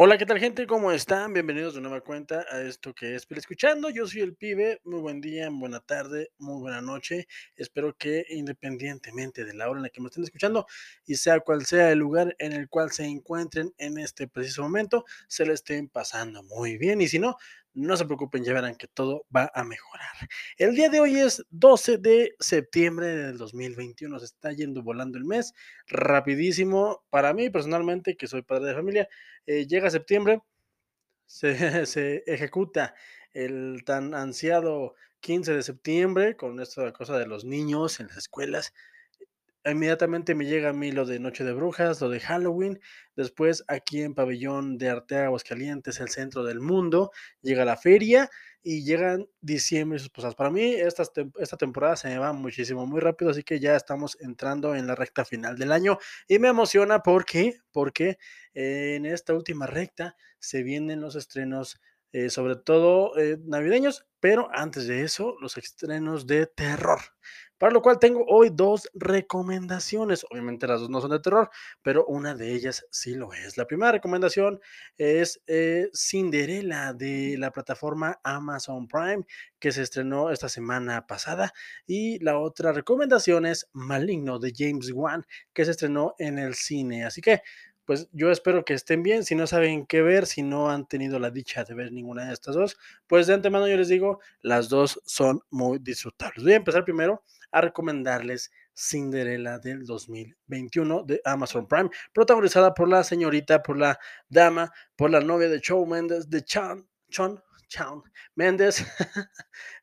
Hola, ¿qué tal gente? ¿Cómo están? Bienvenidos de nueva cuenta a esto que es Escuchando. Yo soy el pibe. Muy buen día, buena tarde, muy buena noche. Espero que independientemente de la hora en la que me estén escuchando y sea cual sea el lugar en el cual se encuentren en este preciso momento, se le estén pasando muy bien. Y si no, no se preocupen, ya verán que todo va a mejorar. El día de hoy es 12 de septiembre del 2021. Se está yendo volando el mes rapidísimo. Para mí, personalmente, que soy padre de familia, eh, llega septiembre, se, se, ejecuta el tan ansiado 15 de septiembre con esta cosa de los niños en las escuelas inmediatamente me llega a mí lo de Noche de Brujas, lo de Halloween. Después, aquí en Pabellón de Arteaga, Aguascalientes, el centro del mundo, llega la feria y llegan diciembre y sus cosas. Para mí, esta, esta temporada se me va muchísimo, muy rápido, así que ya estamos entrando en la recta final del año y me emociona porque, porque en esta última recta se vienen los estrenos eh, sobre todo eh, navideños, pero antes de eso, los estrenos de terror. Para lo cual tengo hoy dos recomendaciones. Obviamente las dos no son de terror, pero una de ellas sí lo es. La primera recomendación es eh, Cinderella de la plataforma Amazon Prime, que se estrenó esta semana pasada. Y la otra recomendación es Maligno de James Wan, que se estrenó en el cine. Así que pues yo espero que estén bien. Si no saben qué ver, si no han tenido la dicha de ver ninguna de estas dos, pues de antemano yo les digo, las dos son muy disfrutables. Voy a empezar primero a recomendarles Cinderella del 2021 de Amazon Prime, protagonizada por la señorita, por la dama, por la novia de Shawn Mendes, de Chan, Chon, Shawn Mendes,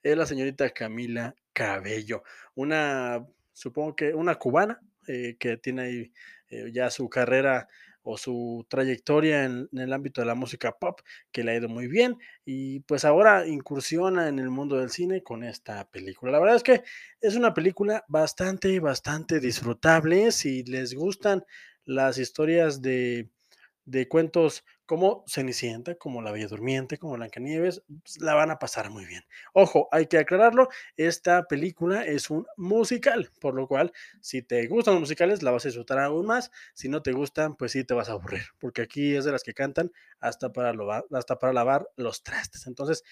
es la señorita Camila Cabello, una, supongo que una cubana eh, que tiene ahí eh, ya su carrera o su trayectoria en, el ámbito de la música pop, que le ha ido muy bien, y pues ahora incursiona en el mundo del cine con esta película. La verdad es que es una película bastante, bastante disfrutable. Si les gustan las historias de de cuentos como Cenicienta, como La Bella Durmiente, como Blancanieves, pues, la van a pasar muy bien. Ojo, hay que aclararlo, esta película es un musical, por lo cual, si te gustan los musicales, la vas a disfrutar aún más. Si no te gustan, pues sí te vas a aburrir, porque aquí es de las que cantan hasta para, lavar, hasta para lavar los trastes. Entonces,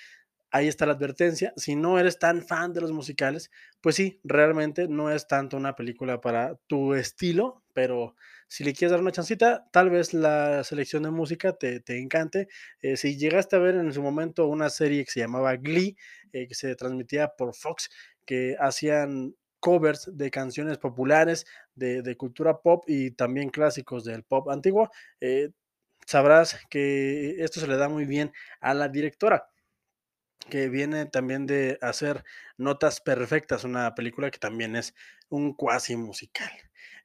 ahí está la advertencia. Si no eres tan fan de los musicales, pues sí, realmente no es tanto una película para tu estilo, pero si le quieres dar una chancita, tal vez la selección de música te, te encante. Eh, si llegaste a ver en su momento una serie que se llamaba Glee, eh, que se transmitía por Fox, que hacían covers de canciones populares de, cultura pop y también clásicos del pop antiguo, eh, sabrás que esto se le da muy bien a la directora que viene también de hacer Notas Perfectas, una película que también es un cuasi musical.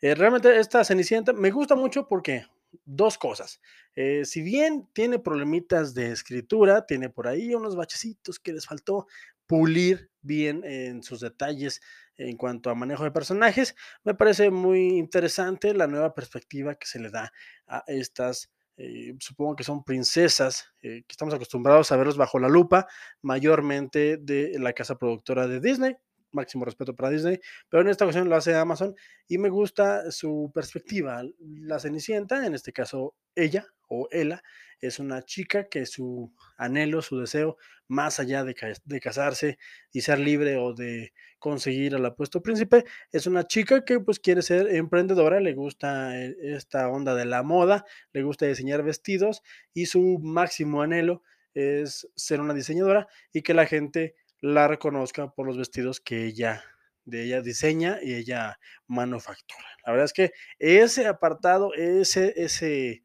Eh, realmente esta Cenicienta me gusta mucho porque dos cosas. Eh, si bien tiene problemitas de escritura, tiene por ahí unos bachecitos que les faltó pulir bien en sus detalles en cuanto a manejo de personajes, me parece muy interesante la nueva perspectiva que se le da a estas eh, supongo que son princesas, que estamos acostumbrados a verlos bajo la lupa, mayormente de la casa productora de Disney, máximo respeto para Disney, pero en esta ocasión lo hace Amazon y me gusta su perspectiva. La Cenicienta, en este caso ella o ella, es una chica que su anhelo, su deseo, más allá de, casarse y ser libre o de conseguir al apuesto príncipe, es una chica que pues quiere ser emprendedora, le gusta eh, esta onda de la moda, le gusta diseñar vestidos y su máximo anhelo es ser una diseñadora y que la gente la reconozca por los vestidos que ella de ella diseña y ella manufactura. La verdad es que ese apartado, ese, ese,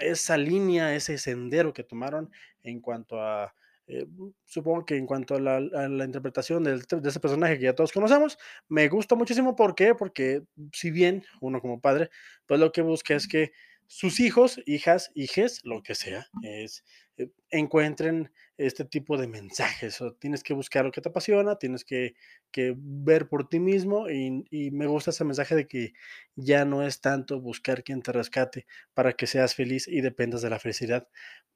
esa línea, ese sendero que tomaron en cuanto a, eh, supongo que en cuanto a la, a la interpretación del, de ese personaje que ya todos conocemos, me gusta muchísimo. ¿Por qué? Porque si bien uno como padre, pues lo que busca es que sus hijos, hijas, hijes, lo que sea, es eh, encuentren este tipo de mensajes. O tienes que buscar lo que te apasiona, tienes que, que ver por ti mismo y, y, me gusta ese mensaje de que ya no es tanto buscar quien te rescate para que seas feliz y dependas de la felicidad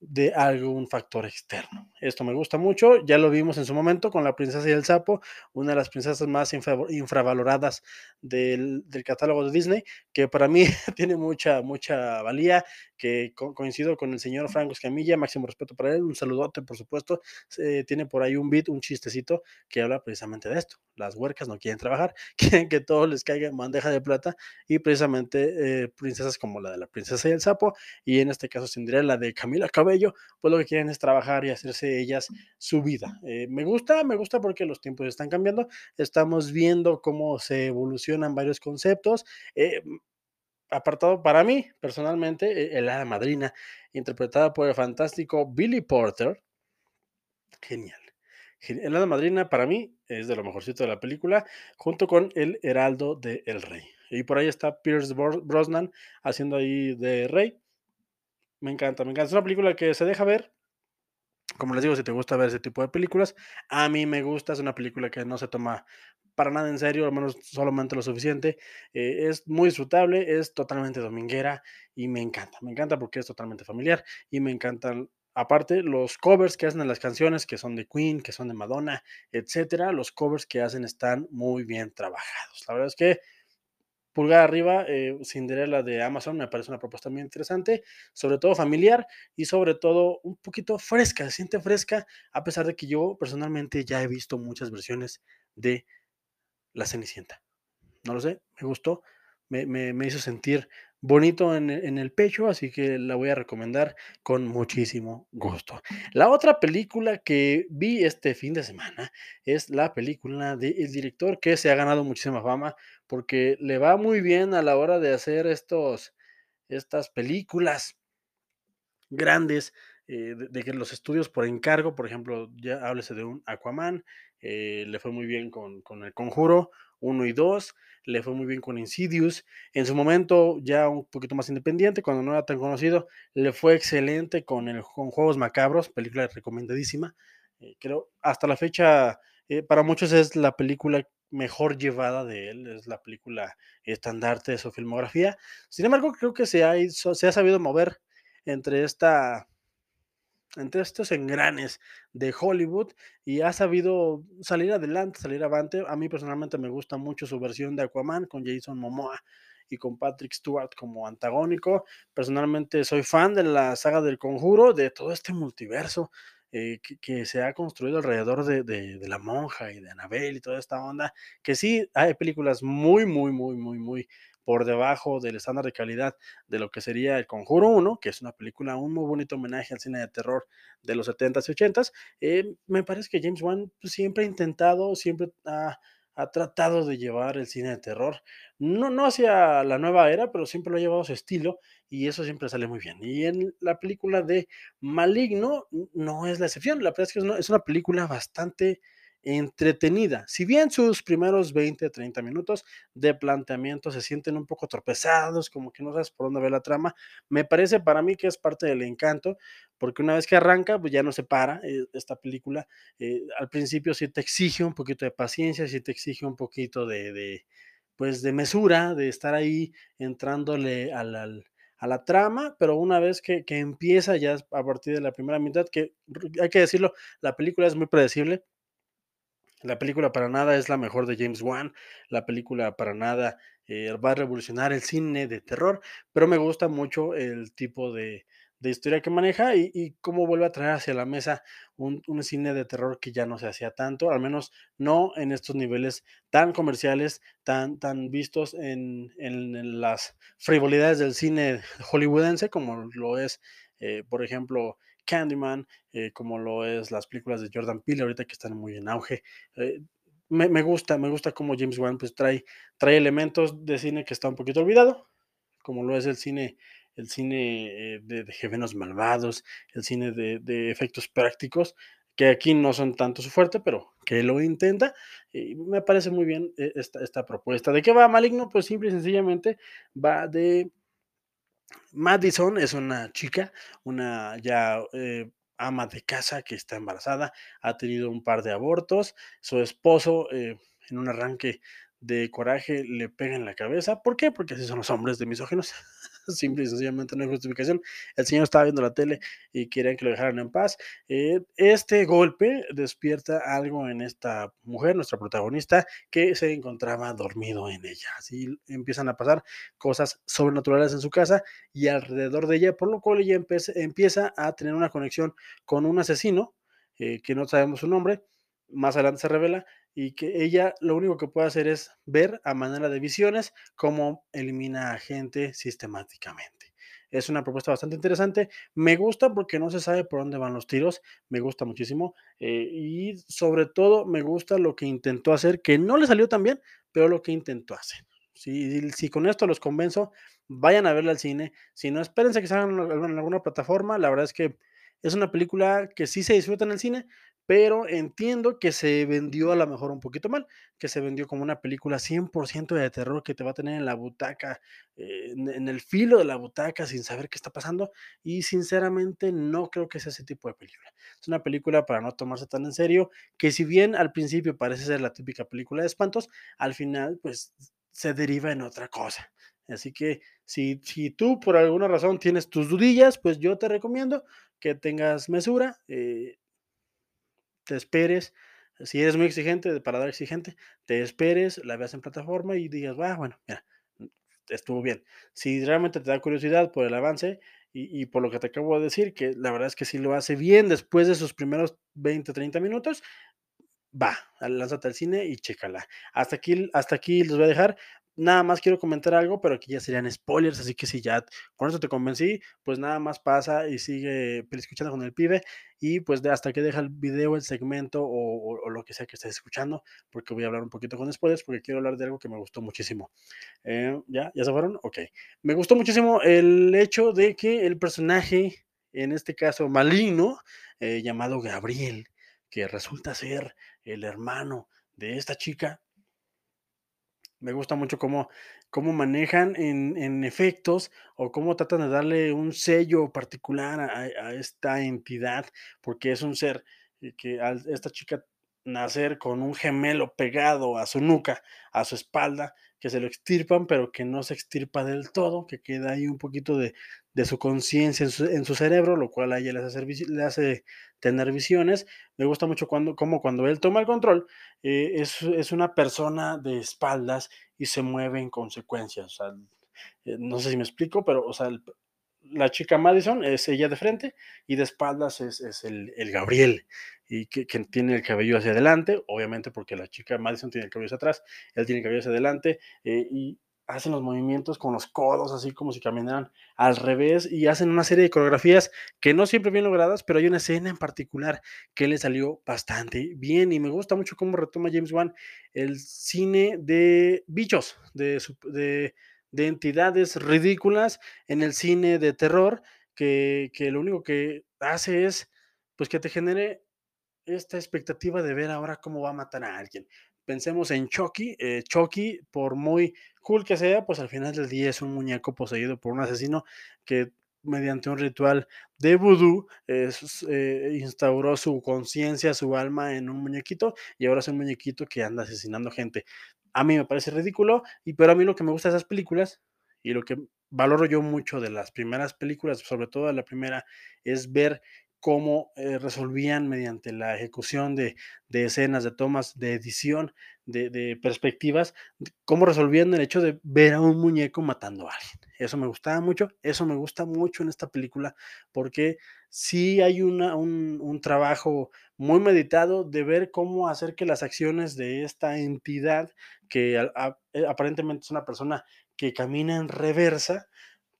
de algún factor externo. Esto me gusta mucho, ya lo vimos en su momento con La princesa y el sapo, una de las princesas más infravaloradas del, del catálogo de Disney, que para mí tiene mucha, mucha valía, que co coincido con el señor Franco Escamilla, máximo respeto para él, un saludote, por supuesto, eh, tiene por ahí un beat, un chistecito que habla precisamente de esto, las huercas no quieren trabajar, quieren que todo les caiga en bandeja de plata y precisamente eh, princesas como la de la princesa y el sapo y en este caso Cinderella de Camila Cabello, pues lo que quieren es trabajar y hacerse ellas su vida. Eh, me gusta, me gusta porque los tiempos están cambiando, estamos viendo cómo se evolucionan varios conceptos. Apartado para mí, personalmente, e, el hada madrina, interpretada por el fantástico Billy Porter. Genial. El hada madrina para mí es de lo mejorcito de la película, junto con el heraldo de El Rey. Y por ahí está Pierce Brosnan haciendo ahí de Rey. Me encanta, me encanta. Es una película que se deja ver. Como les digo, si te gusta ver ese tipo de películas, a mí me gusta. Es una película que no se toma para nada en serio, al menos solamente lo suficiente. Eh, es muy disfrutable, es totalmente dominguera y me encanta. Me encanta porque es totalmente familiar y me encantan aparte los covers que hacen en las canciones, que son de Queen, que son de Madonna, etcétera, los covers que hacen están muy bien trabajados. La verdad es que pulgar arriba, eh, Cinderella de Amazon me parece una propuesta muy interesante, sobre todo familiar y sobre todo un poquito fresca, se siente fresca, a pesar de que yo personalmente ya he visto muchas versiones de La Cenicienta. No lo sé, me gustó, me, me, hizo sentir bonito en, en, el pecho, así que la voy a recomendar con muchísimo gusto. La otra película que vi este fin de semana es la película del de director que se ha ganado muchísima fama porque le va muy bien a la hora de hacer estos, estas películas grandes, eh, de, de, que los estudios por encargo, por ejemplo, ya háblese de un Aquaman, eh, le fue muy bien con, con El Conjuro 1 y 2, le fue muy bien con Insidious, en su momento ya un poquito más independiente, cuando no era tan conocido, le fue excelente con, el, con Juegos Macabros, película recomendadísima, eh, creo, hasta la fecha, eh, para muchos es la película mejor llevada de él, es la película estandarte de su filmografía, sin embargo, creo que se ha, se ha sabido mover entre esta entre estos engranes de Hollywood y ha sabido salir adelante, salir avante. A mí personalmente me gusta mucho su versión de Aquaman con Jason Momoa y con Patrick Stewart como antagónico. Personalmente soy fan de la saga del conjuro, de todo este multiverso eh, que, se ha construido alrededor de, de, la monja y de Annabelle y toda esta onda, que sí hay películas muy, muy, muy, muy, muy por debajo del estándar de calidad de lo que sería El Conjuro 1, que es una película, un muy bonito homenaje al cine de terror de los 70s y 80s. Eh, me parece que James Wan pues, siempre ha intentado, siempre ha, ha, tratado de llevar el cine de terror, no, no hacia la nueva era, pero siempre lo ha llevado a su estilo y eso siempre sale muy bien. Y en la película de Maligno no es la excepción, la verdad es que es una, es una película bastante entretenida. Si bien sus primeros 20, 30 minutos de planteamiento se sienten un poco tropezados, como que no sabes por dónde ve la trama, me parece para mí que es parte del encanto, porque una vez que arranca, pues ya no se para eh, esta película. Eh, al principio sí te exige un poquito de paciencia, sí te exige un poquito de, pues de mesura, de estar ahí entrándole a la trama, pero una vez que, empieza ya a partir de la primera mitad, que hay que decirlo, la película es muy predecible, la película para nada es la mejor de James Wan. La película para nada eh, va a revolucionar el cine de terror, pero me gusta mucho el tipo de, de historia que maneja y, y, cómo vuelve a traer hacia la mesa un, un, cine de terror que ya no se hacía tanto, al menos no en estos niveles tan comerciales, tan, tan vistos en, en, en las frivolidades del cine hollywoodense, como lo es, eh, por ejemplo, Candyman, eh, como lo es las películas de Jordan Peele, ahorita que están muy en auge. Eh, me, gusta, me gusta cómo James Wan pues trae, trae elementos de cine que está un poquito olvidado, como lo es el cine, el cine eh, de, de Gemenos Malvados, el cine de, efectos prácticos, que aquí no son tanto su fuerte, pero que lo intenta. Y me parece muy bien esta, esta propuesta. ¿De qué va Maligno? Pues simple y sencillamente va de Madison es una chica, una ya eh, ama de casa que está embarazada, ha tenido un par de abortos, su esposo eh, en un arranque de coraje le pega en la cabeza. ¿Por qué? Porque así son los hombres de misóginos. Simple y sencillamente no hay justificación. El señor estaba viendo la tele y querían que lo dejaran en paz. Eh, este golpe despierta algo en esta mujer, nuestra protagonista, que se encontraba dormido en ella. Así empiezan a pasar cosas sobrenaturales en su casa y alrededor de ella, por lo cual ella empieza a tener una conexión con un asesino, eh, que no sabemos su nombre, más adelante se revela, y que ella lo único que puede hacer es ver a manera de visiones cómo elimina a gente sistemáticamente. Es una propuesta bastante interesante. Me gusta porque no se sabe por dónde van los tiros. Me gusta muchísimo. Eh, y sobre todo me gusta lo que intentó hacer, que no le salió tan bien, pero lo que intentó hacer. Si, si con esto los convenzo, vayan a verla al cine. Si no, espérense que salgan en alguna plataforma. La verdad es que es una película que sí se disfruta en el cine, pero entiendo que se vendió a lo mejor un poquito mal, que se vendió como una película 100% de terror que te va a tener en la butaca, eh, en, el filo de la butaca sin saber qué está pasando y sinceramente no creo que sea ese tipo de película. Es una película para no tomarse tan en serio, que si bien al principio parece ser la típica película de espantos, al final pues se deriva en otra cosa. Así que si, si tú por alguna razón tienes tus dudillas, pues yo te recomiendo que tengas mesura, eh, te esperes. Si eres muy exigente, para dar exigente, te esperes, la veas en plataforma y digas, ah, bueno, mira, mm, estuvo bien. Si realmente te da curiosidad por el avance y, y, por lo que te acabo de decir, que la verdad es que si lo hace bien después de sus primeros 20, 30 minutos, va, lánzate al cine y chécala. Hasta aquí, hasta aquí les voy a dejar. Nada más quiero comentar algo, pero aquí ya serían spoilers, así que si ya con eso te convencí, pues nada más pasa y sigue escuchando con el pibe y pues hasta que deja el video, el segmento o, lo que sea que estés escuchando, porque voy a hablar un poquito con spoilers, porque quiero hablar de algo que me gustó muchísimo. Eh, ¿Ya? ¿Ya se fueron? Ok. Me gustó muchísimo el hecho de que el personaje, en este caso maligno, eh, llamado Gabriel, que resulta ser el hermano de esta chica, me gusta mucho cómo, cómo manejan en, efectos o cómo tratan de darle un sello particular a, esta entidad, porque es un ser que esta chica nacer con un gemelo pegado a su nuca, a su espalda, que se lo extirpan, pero que no se extirpa del todo, que queda ahí un poquito de, su conciencia en su, cerebro, lo cual a ella le hace, le hace tener visiones. Me gusta mucho cuando, como cuando él toma el control, eh, es, es, una persona de espaldas y se mueve en consecuencia. O sea, eh, no sé si me explico, pero o sea, la chica Madison es ella de frente y de espaldas es, el, Gabriel y que, tiene el cabello hacia adelante, obviamente porque la chica Madison tiene el cabello hacia atrás, él tiene el cabello hacia adelante eh, y hacen los movimientos con los codos, así como si caminaran al revés y hacen una serie de coreografías que no siempre bien logradas, pero hay una escena en particular que le salió bastante bien y me gusta mucho cómo retoma James Wan el cine de bichos, de, de de entidades ridículas en el cine de terror que, lo único que hace es pues que te genere esta expectativa de ver ahora cómo va a matar a alguien. Pensemos en Chucky. Eh, Chucky, por muy cool que sea, pues al final del día es un muñeco poseído por un asesino que mediante un ritual de vudú eh, instauró su conciencia, su alma en un muñequito y ahora es un muñequito que anda asesinando gente a mí me parece ridículo, y pero a mí lo que me gusta de esas películas y lo que valoro yo mucho de las primeras películas, sobre todo de la primera, es ver cómo eh, resolvían mediante la ejecución de, escenas, de tomas, de edición, de, perspectivas, cómo resolvían el hecho de ver a un muñeco matando a alguien. Eso me gustaba mucho, eso me gusta mucho en esta película, porque sí hay una, un, trabajo muy meditado de ver cómo hacer que las acciones de esta entidad, que eh, aparentemente es una persona que camina en reversa,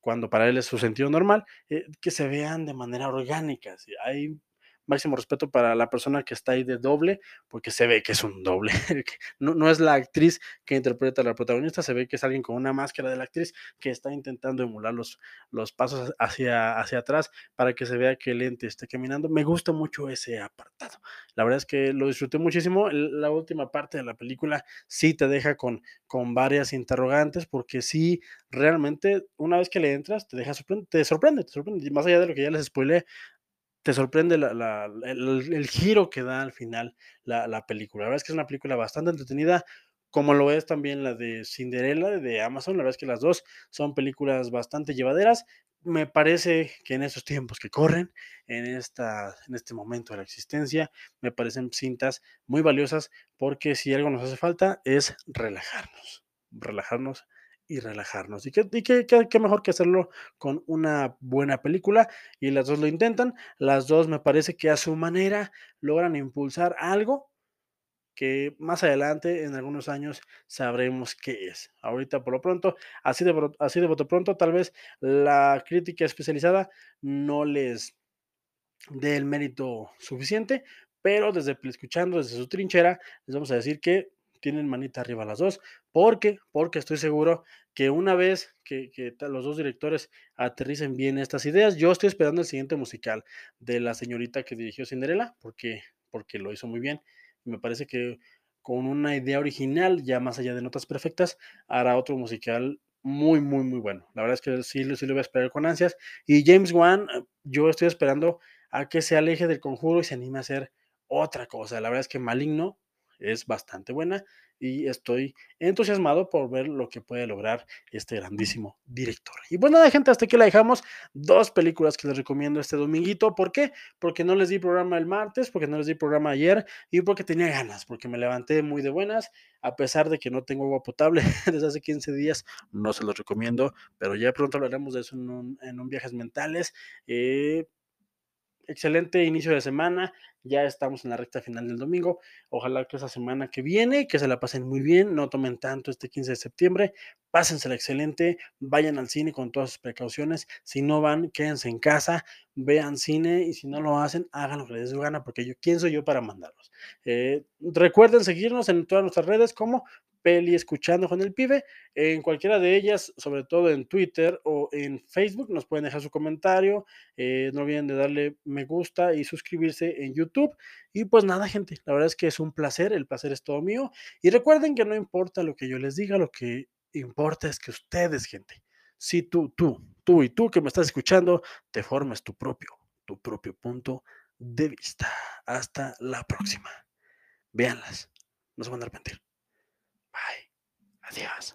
cuando para él es su sentido normal, eh, que se vean de manera orgánica. Hay máximo respeto para la persona que está ahí de doble, porque se ve que es un doble. no, no, es la actriz que interpreta a la protagonista, se ve que es alguien con una máscara de la actriz que está intentando emular los, los pasos hacia, hacia atrás para que se vea que el ente esté caminando. Me gusta mucho ese apartado. La verdad es que lo disfruté muchísimo. La última parte de la película sí te deja con, con varias interrogantes, porque sí, realmente, una vez que le entras, te deja te sorprende, te sorprende. Más allá de lo que ya les spoilé, te sorprende el giro que da al final la la película. La verdad es que es una película bastante entretenida, como lo es también la de Cinderella de Amazon. La verdad es que las 2 son películas bastante llevaderas. Me parece que en estos tiempos que corren, en esta en este momento de la existencia, me parecen cintas muy valiosas, porque si algo nos hace falta es relajarnos, relajarnos y relajarnos. Y qué y mejor que hacerlo con una buena película, y las 2 lo intentan. Las 2 me parece que a su manera logran impulsar algo que más adelante, en algunos años, sabremos qué es. Ahorita, por lo pronto, así de así de bote pronto, tal vez la crítica especializada no les dé el mérito suficiente, pero desde escuchando desde su trinchera, les vamos a decir que tienen manita arriba las 2, porque porque estoy seguro que una vez que que los 2 directores aterricen bien estas ideas, yo estoy esperando el siguiente musical de la señorita que dirigió Cinderella, porque porque lo hizo muy bien. Me parece que con una idea original, ya más allá de Notas Perfectas, hará otro musical muy, muy, muy bueno. La verdad es que sí sí lo voy a esperar con ansias. Y James Wan, eh, yo estoy esperando a que se aleje del Conjuro y se anime a hacer otra cosa. La verdad es que Maligno es bastante buena y estoy entusiasmado por ver lo que puede lograr este grandísimo director. Y pues nada, gente, hasta aquí la dejamos. 2 películas que les recomiendo este dominguito, ¿por qué? Porque no les di programa el martes, porque no les di programa ayer y porque tenía ganas, porque me levanté muy de buenas, a pesar de que no tengo agua potable desde hace 15 días, no se los recomiendo, pero ya pronto hablaremos de eso en un en un Viajes Mentales, eh excelente inicio de semana, ya estamos en la recta final del domingo. Ojalá que esa semana que viene, que se la pasen muy bien, no tomen tanto este 15 de septiembre, pásensela excelente, vayan al cine con todas sus precauciones. Si no van, quédense en casa, vean cine y si no lo hacen, hagan lo que les dé gana, porque yo, ¿quién soy yo para mandarlos? Eh, recuerden seguirnos en todas nuestras redes como Peli Escuchando con el Pibe. En cualquiera de ellas, sobre todo en Twitter o en Facebook, nos pueden dejar su comentario. Eh, no olviden de darle me gusta y suscribirse en YouTube. Y pues nada, gente, la verdad es que es un placer, el placer es todo mío. Y recuerden que no importa lo que yo les diga, lo que importa es que ustedes, gente, si tú, tú, tú y tú que me estás escuchando, te formes tu propio, tu propio punto de vista. Hasta la próxima. Véanlas, no se van a arrepentir. Bye. Adiós.